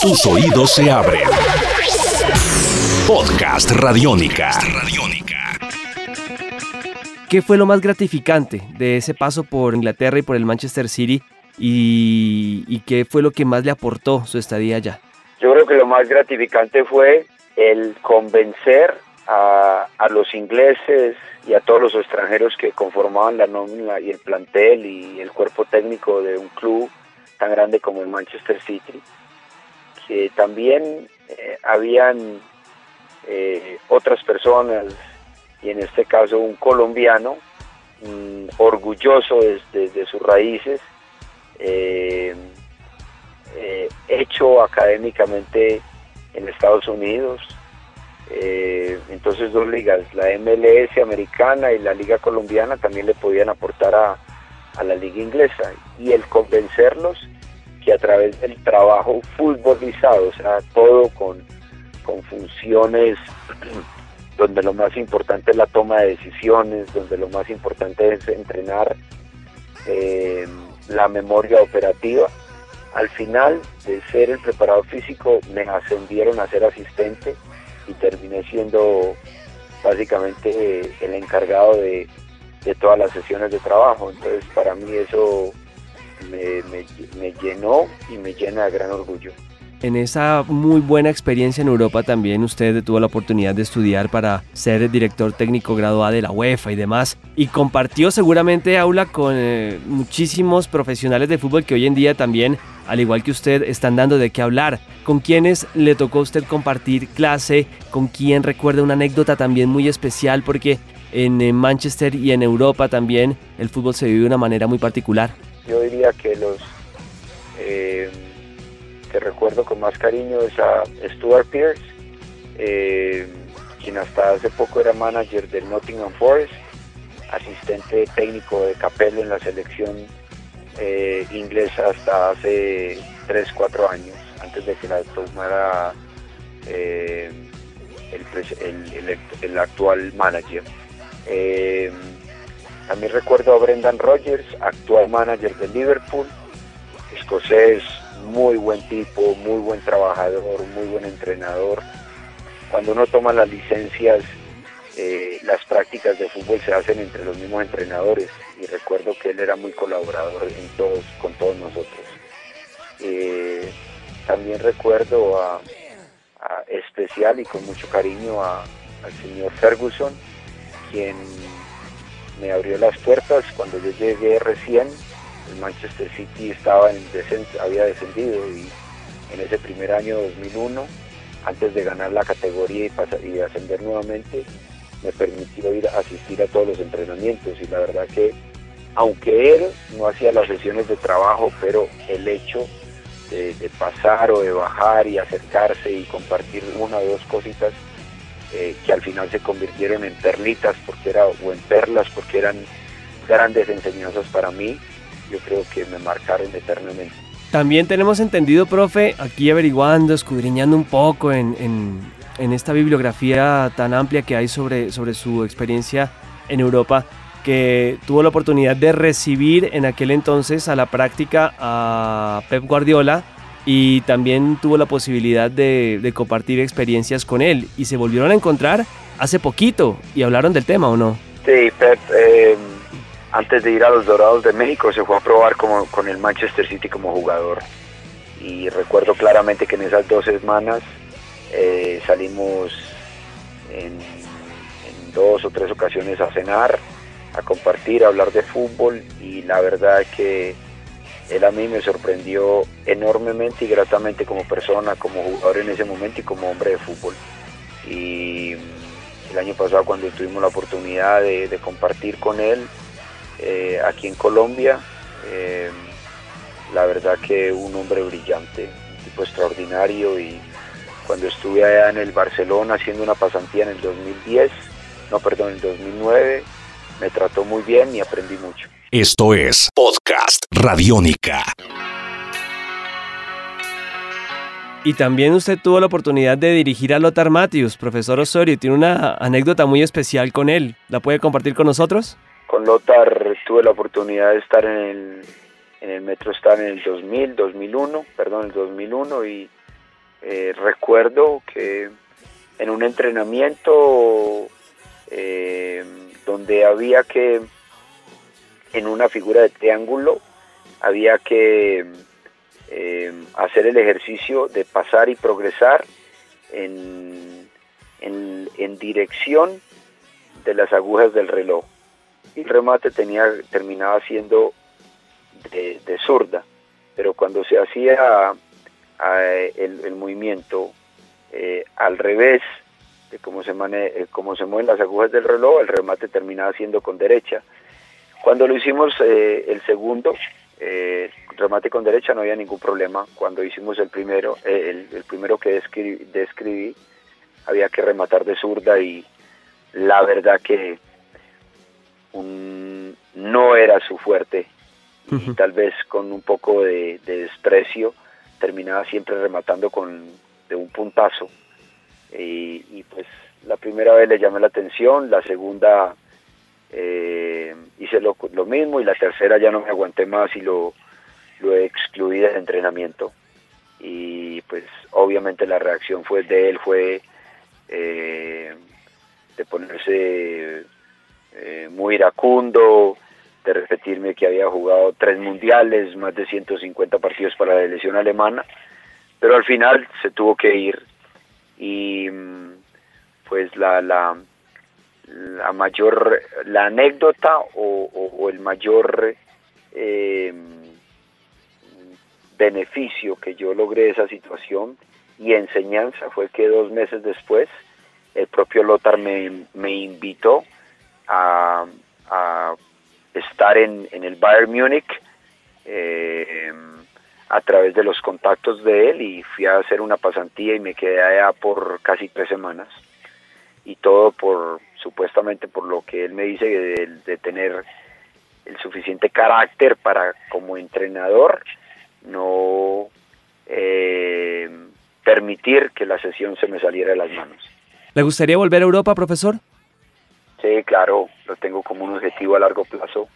Tus oídos se abren. Podcast Radiónica. ¿Qué fue lo más gratificante de ese paso por Inglaterra y por el Manchester City? ¿Y, y qué fue lo que más le aportó su estadía allá? Yo creo que lo más gratificante fue el convencer a, a, los ingleses y a todos los extranjeros que conformaban la nómina y el plantel y el cuerpo técnico de un club tan grande como el Manchester City, que también eh, habían eh, otras personas, y en este caso un colombiano, mmm, orgulloso de, de, sus raíces, eh, hecho académicamente en Estados Unidos, entonces dos ligas, la MLS americana y la liga colombiana también le podían aportar a, a, la liga inglesa. Y el convencerlos que a través del trabajo futbolizado, o sea, todo con, con funciones donde lo más importante es la toma de decisiones, donde lo más importante es entrenar eh, la memoria operativa. Al final de ser el preparador físico me ascendieron a ser asistente y terminé siendo básicamente el encargado de, de, todas las sesiones de trabajo. Entonces para mí eso me, llenó y me llena de gran orgullo. En esa muy buena experiencia en Europa también usted tuvo la oportunidad de estudiar para ser director técnico graduado de la UEFA y demás y compartió seguramente aula con eh, muchísimos profesionales de fútbol que hoy en día también, al igual que usted, están dando de qué hablar. ¿Con quiénes le tocó a usted compartir clase? ¿Con quién recuerda una anécdota también muy especial? Porque en Manchester y en Europa también el fútbol se vive de una manera muy particular. Yo diría que los... Eh que recuerdo con más cariño es a Stuart Pierce, eh, quien hasta hace poco era manager del Nottingham Forest, asistente técnico de Capello en la selección eh, inglesa hasta hace 3, 4 años, antes de que la tomara eh, el, el, el, actual manager. También recuerdo a Brendan Rodgers, actual manager de Liverpool, escocés, muy buen tipo, muy buen trabajador, muy buen entrenador. Cuando uno toma las licencias, eh, las prácticas de fútbol se hacen entre los mismos entrenadores y recuerdo que él era muy colaborador en todos, con todos nosotros. Eh, también recuerdo a, especial y con mucho cariño al señor Ferguson, quien me abrió las puertas. Cuando yo llegué recién el Manchester City estaba en había descendido y en ese primer año 2001, antes de ganar la categoría y, ascender nuevamente, me permitió ir a asistir a todos los entrenamientos. Y la verdad que aunque él no hacía las sesiones de trabajo, pero el hecho de pasar o de bajar y acercarse y compartir una o dos cositas eh, que al final se convirtieron en perlitas porque era o en perlas porque eran grandes enseñanzas para mí yo creo que me marcaron eternamente. También tenemos entendido, profe, aquí averiguando, escudriñando un poco en, en, en, esta bibliografía tan amplia que hay sobre, sobre su experiencia en Europa, que tuvo la oportunidad de recibir en aquel entonces a la práctica a Pep Guardiola y también tuvo la posibilidad de, compartir experiencias con él y se volvieron a encontrar hace poquito y hablaron del tema, ¿o no? Sí, Pep... Eh antes de ir a los Dorados de México se fue a probar como, con el Manchester City como jugador. Y recuerdo claramente que en esas dos semanas eh, salimos en, en, dos o tres ocasiones a cenar, a compartir, a hablar de fútbol y la verdad que él a mí me sorprendió enormemente y gratamente como persona, como jugador en ese momento y como hombre de fútbol. Y el año pasado cuando tuvimos la oportunidad de, de compartir con él, eh, aquí en Colombia. Eh, la verdad que un hombre brillante, un tipo extraordinario y cuando estuve allá en el Barcelona haciendo una pasantía en el 2010, no perdón, en el 2009, me trató muy bien y aprendí mucho. Esto es Podcast Radiónica. Y también usted tuvo la oportunidad de dirigir a Lothar Matthews, profesor Osorio, tiene una anécdota muy especial con él. ¿La puede compartir con nosotros? con Lothar tuve la oportunidad de estar en el, en el Metro Star en el 2000, 2001, perdón, el 2001 y eh, recuerdo que en un entrenamiento eh, donde había que, en una figura de triángulo, había que eh, hacer el ejercicio de pasar y progresar en, en, dirección de las agujas del reloj. Y el remate tenía, terminaba siendo de, zurda, pero cuando se hacía el, movimiento eh, al revés de cómo se, eh, cómo se mueven las agujas del reloj, el remate terminaba siendo con derecha. Cuando lo hicimos eh, el segundo, remate con derecha no había ningún problema. Cuando hicimos el primero, el, primero que describí, había que rematar de zurda y la verdad que no era su fuerte y tal vez con un poco de, desprecio terminaba siempre rematando con de un puntazo y, pues la primera vez le llamé la atención la segunda eh, hice lo, mismo y la tercera ya no me aguanté más y lo, lo excluí del entrenamiento. Y pues obviamente la reacción fue de él fue eh, de ponerse eh, muy iracundo de repetirme que había jugado tres mundiales, más de 150 partidos para la selección alemana, pero al final se tuvo que ir y pues la, la, la mayor, la anécdota o, el mayor eh, beneficio que yo logré de esa situación y enseñanza fue que dos meses después el propio Lothar me, me invitó a, estar en, el Bayern Múnich eh, a través de los contactos de él y fui a hacer una pasantía y me quedé allá por casi tres semanas y todo por supuestamente por lo que él me dice de, tener el suficiente carácter para como entrenador no eh, permitir que la sesión se me saliera de las manos. ¿Le gustaría volver a Europa, profesor? Sí, claro, lo tengo como un objetivo a largo plazo.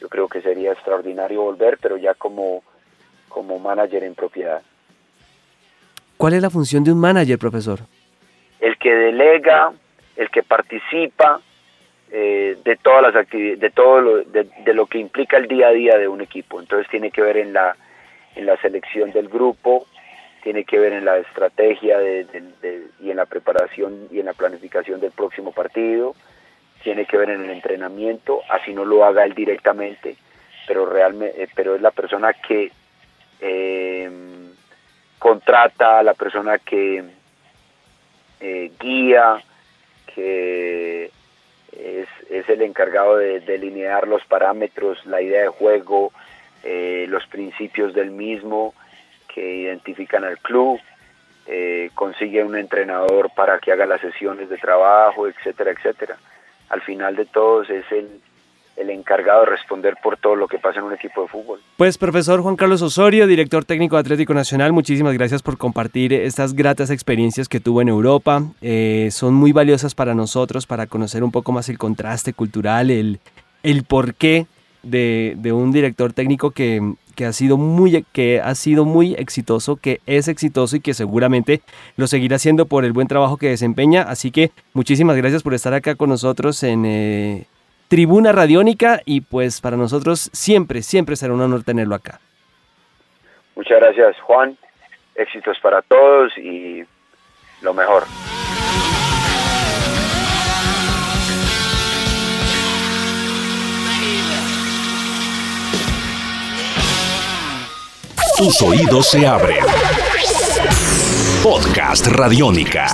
Yo creo que sería extraordinario volver, pero ya como, como manager en propiedad. ¿Cuál es la función de un manager, profesor? El que delega, el que participa eh, de todas las actividades, de todo lo, de, lo que implica el día a día de un equipo. Entonces tiene que ver en la, en la selección del grupo, tiene que ver en la estrategia y en la preparación y en la planificación del próximo partido, tiene que ver en el entrenamiento, así no lo haga él directamente, pero realmente, eh, pero es la persona que eh, contrata, la persona que eh, guía, que es, es, el encargado de delinear los parámetros, la idea de juego, los principios del mismo que identifican al club, consigue un entrenador para que haga las sesiones de trabajo, etcétera, etcétera. Al final de todos es el, el encargado de responder por todo lo que pasa en un equipo de fútbol. Pues profesor Juan Carlos Osorio, director técnico de Atlético Nacional, muchísimas gracias por compartir estas gratas experiencias que tuvo en Europa. Eh, son muy valiosas para nosotros para conocer un poco más el contraste cultural, el, el porqué de, de un director técnico que, que ha sido muy que ha sido muy exitoso, que es exitoso y que seguramente lo seguirá haciendo por el buen trabajo que desempeña. Así que muchísimas gracias por estar acá con nosotros en eh, Tribuna Radiónica y pues para nosotros siempre, siempre será un honor tenerlo acá. Muchas gracias Juan, éxitos para todos y lo mejor. Tus oídos se abren. Podcast Radiónica.